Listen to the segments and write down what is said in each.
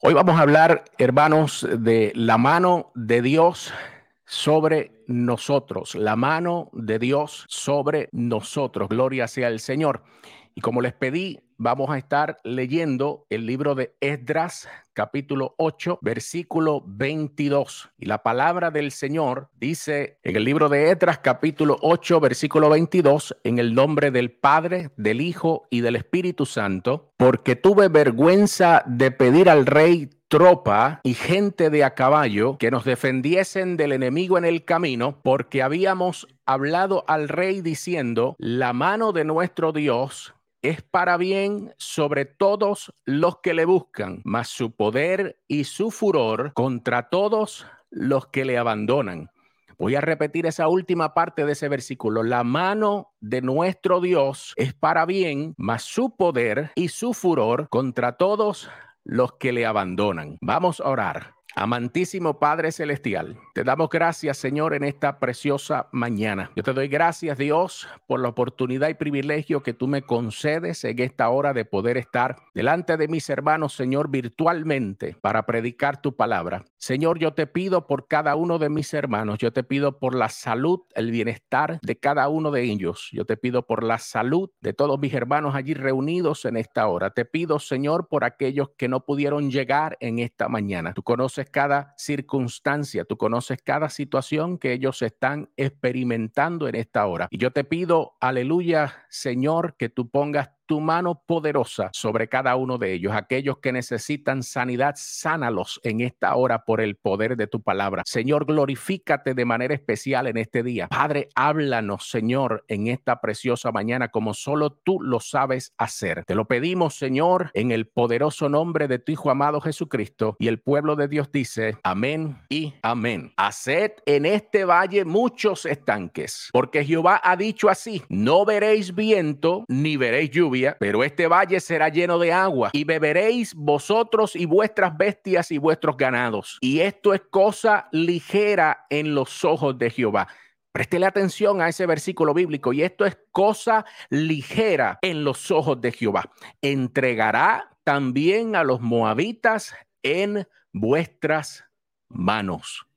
Hoy vamos a hablar, hermanos, de la mano de Dios sobre nosotros, la mano de Dios sobre nosotros. Gloria sea el Señor. Y como les pedí, vamos a estar leyendo el libro de Esdras, capítulo 8, versículo 22. Y la palabra del Señor dice en el libro de Esdras, capítulo 8, versículo 22, en el nombre del Padre, del Hijo y del Espíritu Santo, porque tuve vergüenza de pedir al rey tropa y gente de a caballo que nos defendiesen del enemigo en el camino, porque habíamos hablado al rey diciendo, la mano de nuestro Dios es para bien sobre todos los que le buscan, mas su poder y su furor contra todos los que le abandonan. Voy a repetir esa última parte de ese versículo. La mano de nuestro Dios es para bien, mas su poder y su furor contra todos los que le abandonan. Vamos a orar. Amantísimo Padre Celestial, te damos gracias, Señor, en esta preciosa mañana. Yo te doy gracias, Dios, por la oportunidad y privilegio que tú me concedes en esta hora de poder estar delante de mis hermanos, Señor, virtualmente para predicar tu palabra. Señor, yo te pido por cada uno de mis hermanos, yo te pido por la salud, el bienestar de cada uno de ellos. Yo te pido por la salud de todos mis hermanos allí reunidos en esta hora. Te pido, Señor, por aquellos que no pudieron llegar en esta mañana. Tú conoces cada circunstancia, tú conoces cada situación que ellos están experimentando en esta hora. Y yo te pido, aleluya, Señor, que tú pongas tu mano poderosa sobre cada uno de ellos. Aquellos que necesitan sanidad, sánalos en esta hora por el poder de tu palabra. Señor, glorifícate de manera especial en este día. Padre, háblanos, Señor, en esta preciosa mañana como solo tú lo sabes hacer. Te lo pedimos, Señor, en el poderoso nombre de tu Hijo amado Jesucristo. Y el pueblo de Dios dice, amén y amén. Haced en este valle muchos estanques, porque Jehová ha dicho así, no veréis viento ni veréis lluvia pero este valle será lleno de agua y beberéis vosotros y vuestras bestias y vuestros ganados. Y esto es cosa ligera en los ojos de Jehová. Préstele atención a ese versículo bíblico y esto es cosa ligera en los ojos de Jehová. Entregará también a los moabitas en vuestras manos.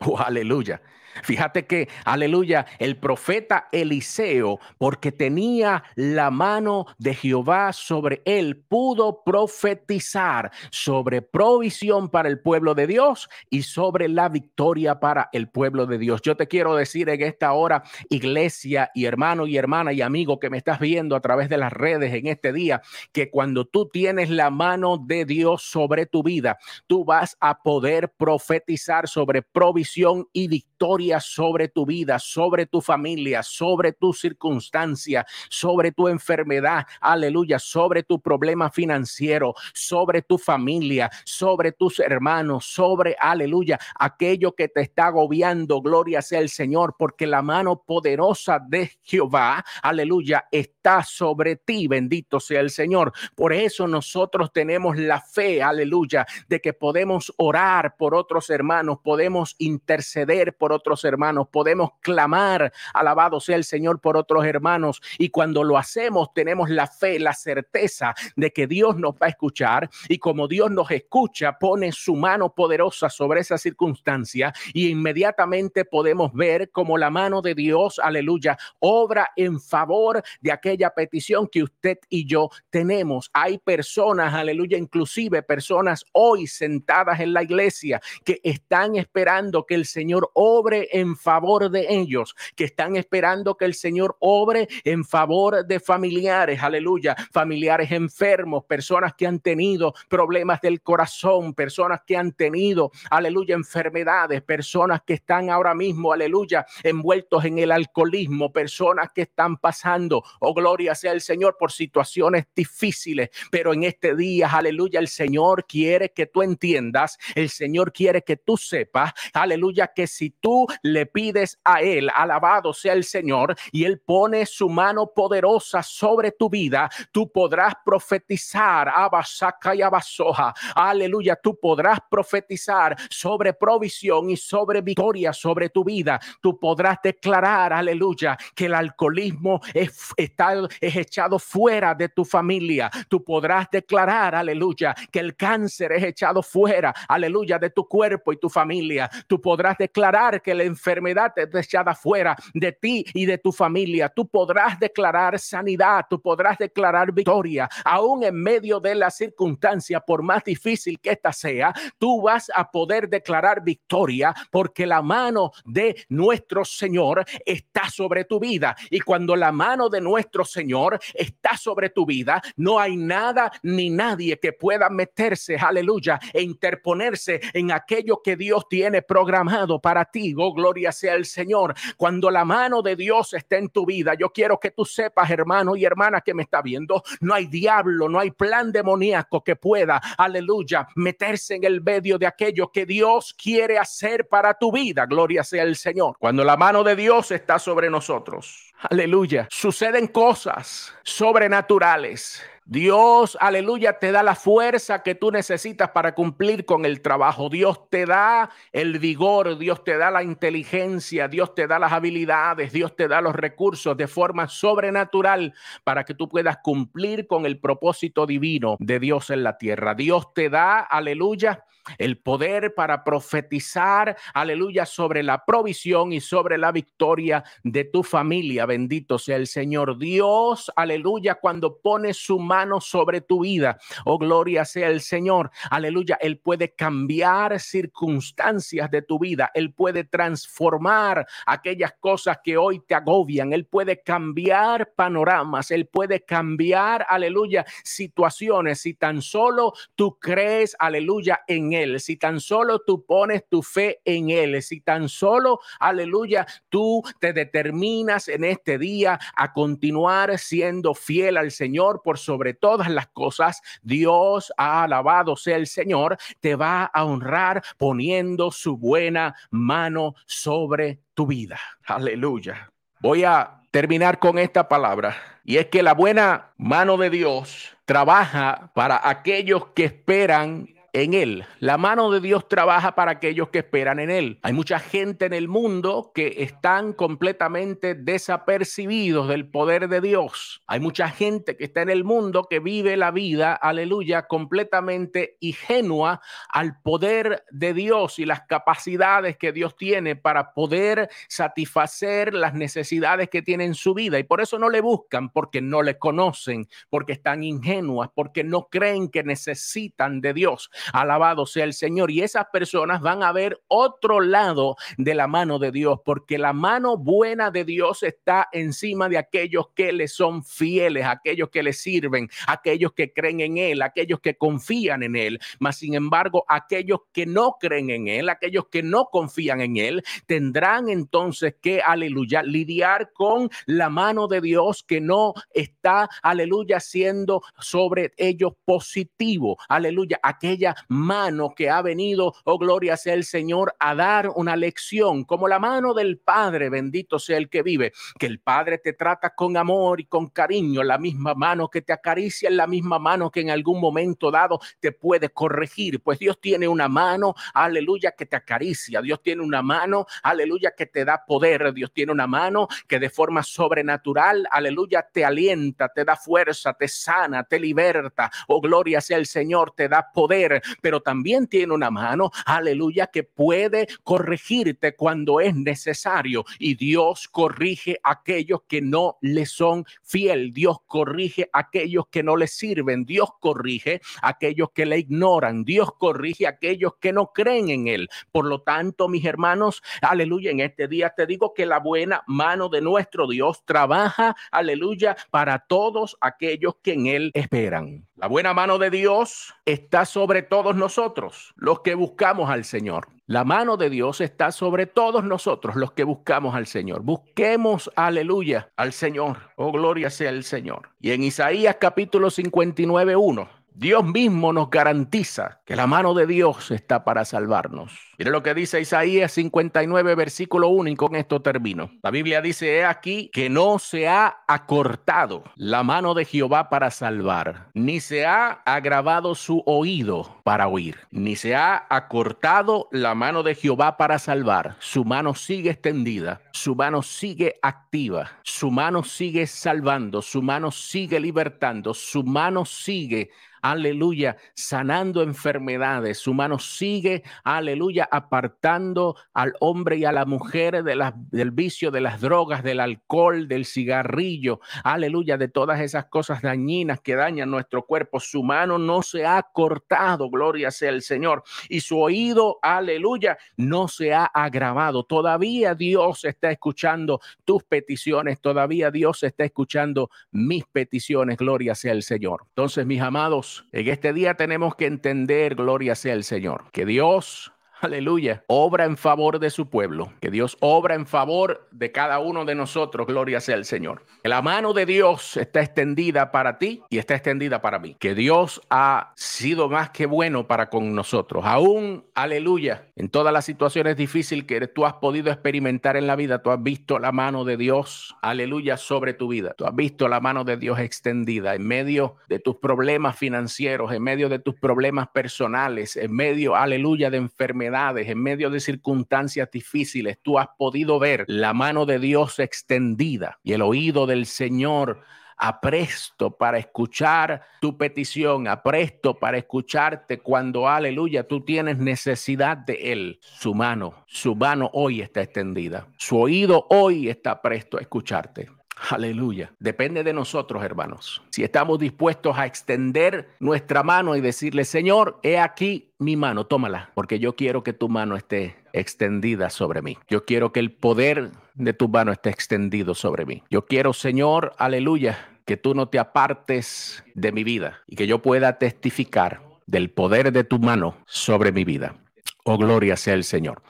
Oh, aleluya. Fíjate que, aleluya, el profeta Eliseo, porque tenía la mano de Jehová sobre él, pudo profetizar sobre provisión para el pueblo de Dios y sobre la victoria para el pueblo de Dios. Yo te quiero decir en esta hora, iglesia y hermano y hermana y amigo que me estás viendo a través de las redes en este día, que cuando tú tienes la mano de Dios sobre tu vida, tú vas a poder profetizar sobre provisión y victoria sobre tu vida, sobre tu familia, sobre tu circunstancia, sobre tu enfermedad, aleluya, sobre tu problema financiero, sobre tu familia, sobre tus hermanos, sobre, aleluya, aquello que te está agobiando, gloria sea el Señor, porque la mano poderosa de Jehová, aleluya, está sobre ti, bendito sea el Señor. Por eso nosotros tenemos la fe, aleluya, de que podemos orar por otros hermanos, podemos interceder por otros hermanos, podemos clamar, alabado sea el Señor por otros hermanos. Y cuando lo hacemos, tenemos la fe, la certeza de que Dios nos va a escuchar. Y como Dios nos escucha, pone su mano poderosa sobre esa circunstancia y inmediatamente podemos ver como la mano de Dios, aleluya, obra en favor de aquella petición que usted y yo tenemos. Hay personas, aleluya, inclusive personas hoy sentadas en la iglesia que están esperando que el Señor obre en favor de ellos, que están esperando que el Señor obre en favor de familiares, aleluya, familiares enfermos, personas que han tenido problemas del corazón, personas que han tenido, aleluya, enfermedades, personas que están ahora mismo, aleluya, envueltos en el alcoholismo, personas que están pasando, oh gloria sea el Señor, por situaciones difíciles, pero en este día, aleluya, el Señor quiere que tú entiendas, el Señor quiere que tú sepas, aleluya, que si tú le pides a Él, alabado sea el Señor, y Él pone su mano poderosa sobre tu vida, tú podrás profetizar, abasaca y abasoja, aleluya, tú podrás profetizar sobre provisión y sobre victoria sobre tu vida, tú podrás declarar, aleluya, que el alcoholismo es, está, es echado fuera de tu familia, tú podrás declarar, aleluya, que el cáncer es echado fuera, aleluya, de tu cuerpo y tu familia, podrás declarar que la enfermedad es echada fuera de ti y de tu familia, tú podrás declarar sanidad, tú podrás declarar victoria, aún en medio de la circunstancia, por más difícil que esta sea, tú vas a poder declarar victoria porque la mano de nuestro Señor está sobre tu vida. Y cuando la mano de nuestro Señor está sobre tu vida, no hay nada ni nadie que pueda meterse, aleluya, e interponerse en aquello que Dios tiene programado para ti. Oh, gloria sea el Señor. Cuando la mano de Dios está en tu vida, yo quiero que tú sepas, hermano y hermana que me está viendo, no hay diablo, no hay plan demoníaco que pueda, aleluya, meterse en el medio de aquello que Dios quiere hacer para tu vida. Gloria sea el Señor. Cuando la mano de Dios está sobre nosotros, aleluya, suceden cosas sobrenaturales Dios, aleluya, te da la fuerza que tú necesitas para cumplir con el trabajo. Dios te da el vigor, Dios te da la inteligencia, Dios te da las habilidades, Dios te da los recursos de forma sobrenatural para que tú puedas cumplir con el propósito divino de Dios en la tierra. Dios te da, aleluya, el poder para profetizar, aleluya, sobre la provisión y sobre la victoria de tu familia. Bendito sea el Señor Dios, aleluya, cuando pone su mano sobre tu vida. Oh, gloria sea el Señor, aleluya. Él puede cambiar circunstancias de tu vida. Él puede transformar aquellas cosas que hoy te agobian. Él puede cambiar panoramas. Él puede cambiar, aleluya, situaciones. Si tan solo tú crees, aleluya, en él, si tan solo tú pones tu fe en Él, si tan solo, aleluya, tú te determinas en este día a continuar siendo fiel al Señor por sobre todas las cosas, Dios, ha alabado sea el Señor, te va a honrar poniendo su buena mano sobre tu vida. Aleluya. Voy a terminar con esta palabra y es que la buena mano de Dios trabaja para aquellos que esperan en Él. La mano de Dios trabaja para aquellos que esperan en Él. Hay mucha gente en el mundo que están completamente desapercibidos del poder de Dios. Hay mucha gente que está en el mundo que vive la vida, aleluya, completamente ingenua al poder de Dios y las capacidades que Dios tiene para poder satisfacer las necesidades que tiene en su vida. Y por eso no le buscan, porque no le conocen, porque están ingenuas, porque no creen que necesitan de Dios. Alabado sea el Señor. Y esas personas van a ver otro lado de la mano de Dios, porque la mano buena de Dios está encima de aquellos que le son fieles, aquellos que le sirven, aquellos que creen en Él, aquellos que confían en Él. Mas, sin embargo, aquellos que no creen en Él, aquellos que no confían en Él, tendrán entonces que, aleluya, lidiar con la mano de Dios que no está, aleluya, siendo sobre ellos positivo. Aleluya, aquella mano que ha venido, oh gloria sea el Señor, a dar una lección, como la mano del Padre, bendito sea el que vive, que el Padre te trata con amor y con cariño, la misma mano que te acaricia, la misma mano que en algún momento dado te puede corregir, pues Dios tiene una mano, aleluya, que te acaricia, Dios tiene una mano, aleluya, que te da poder, Dios tiene una mano que de forma sobrenatural, aleluya, te alienta, te da fuerza, te sana, te liberta, oh gloria sea el Señor, te da poder, pero también tiene una mano, aleluya, que puede corregirte cuando es necesario. Y Dios corrige a aquellos que no le son fiel. Dios corrige a aquellos que no le sirven. Dios corrige a aquellos que le ignoran. Dios corrige a aquellos que no creen en Él. Por lo tanto, mis hermanos, aleluya, en este día te digo que la buena mano de nuestro Dios trabaja, aleluya, para todos aquellos que en Él esperan. La buena mano de Dios está sobre todos nosotros, los que buscamos al Señor. La mano de Dios está sobre todos nosotros, los que buscamos al Señor. Busquemos, aleluya, al Señor. Oh, gloria sea el Señor. Y en Isaías capítulo 59, 1, Dios mismo nos garantiza que la mano de Dios está para salvarnos. Mire lo que dice Isaías 59, versículo 1, y con esto termino. La Biblia dice, he aquí que no se ha acortado la mano de Jehová para salvar, ni se ha agravado su oído para oír, ni se ha acortado la mano de Jehová para salvar. Su mano sigue extendida, su mano sigue activa, su mano sigue salvando, su mano sigue libertando, su mano sigue aleluya, sanando enfermedades. Su mano sigue, aleluya, apartando al hombre y a la mujer de del vicio de las drogas, del alcohol, del cigarrillo, aleluya, de todas esas cosas dañinas que dañan nuestro cuerpo. Su mano no se ha cortado, gloria sea el Señor, y su oído, aleluya, no se ha agravado. Todavía Dios está escuchando tus peticiones, todavía Dios está escuchando mis peticiones, gloria sea el Señor. Entonces, mis amados, en este día tenemos que entender, gloria sea el Señor, que Dios aleluya, obra en favor de su pueblo, que Dios obra en favor de cada uno de nosotros, gloria sea el Señor. Que la mano de Dios está extendida para ti y está extendida para mí, que Dios ha sido más que bueno para con nosotros, aún, aleluya, en todas las situaciones difíciles que tú has podido experimentar en la vida, tú has visto la mano de Dios, aleluya, sobre tu vida, tú has visto la mano de Dios extendida en medio de tus problemas financieros, en medio de tus problemas personales, en medio, aleluya, de en medio de circunstancias difíciles, tú has podido ver la mano de Dios extendida y el oído del Señor apresto para escuchar tu petición, apresto para escucharte cuando, aleluya, tú tienes necesidad de Él. Su mano, su mano hoy está extendida. Su oído hoy está presto a escucharte. Aleluya. Depende de nosotros, hermanos. Si estamos dispuestos a extender nuestra mano y decirle, Señor, he aquí mi mano, tómala, porque yo quiero que tu mano esté extendida sobre mí. Yo quiero que el poder de tu mano esté extendido sobre mí. Yo quiero, Señor, aleluya, que tú no te apartes de mi vida y que yo pueda testificar del poder de tu mano sobre mi vida. Oh, gloria sea el Señor.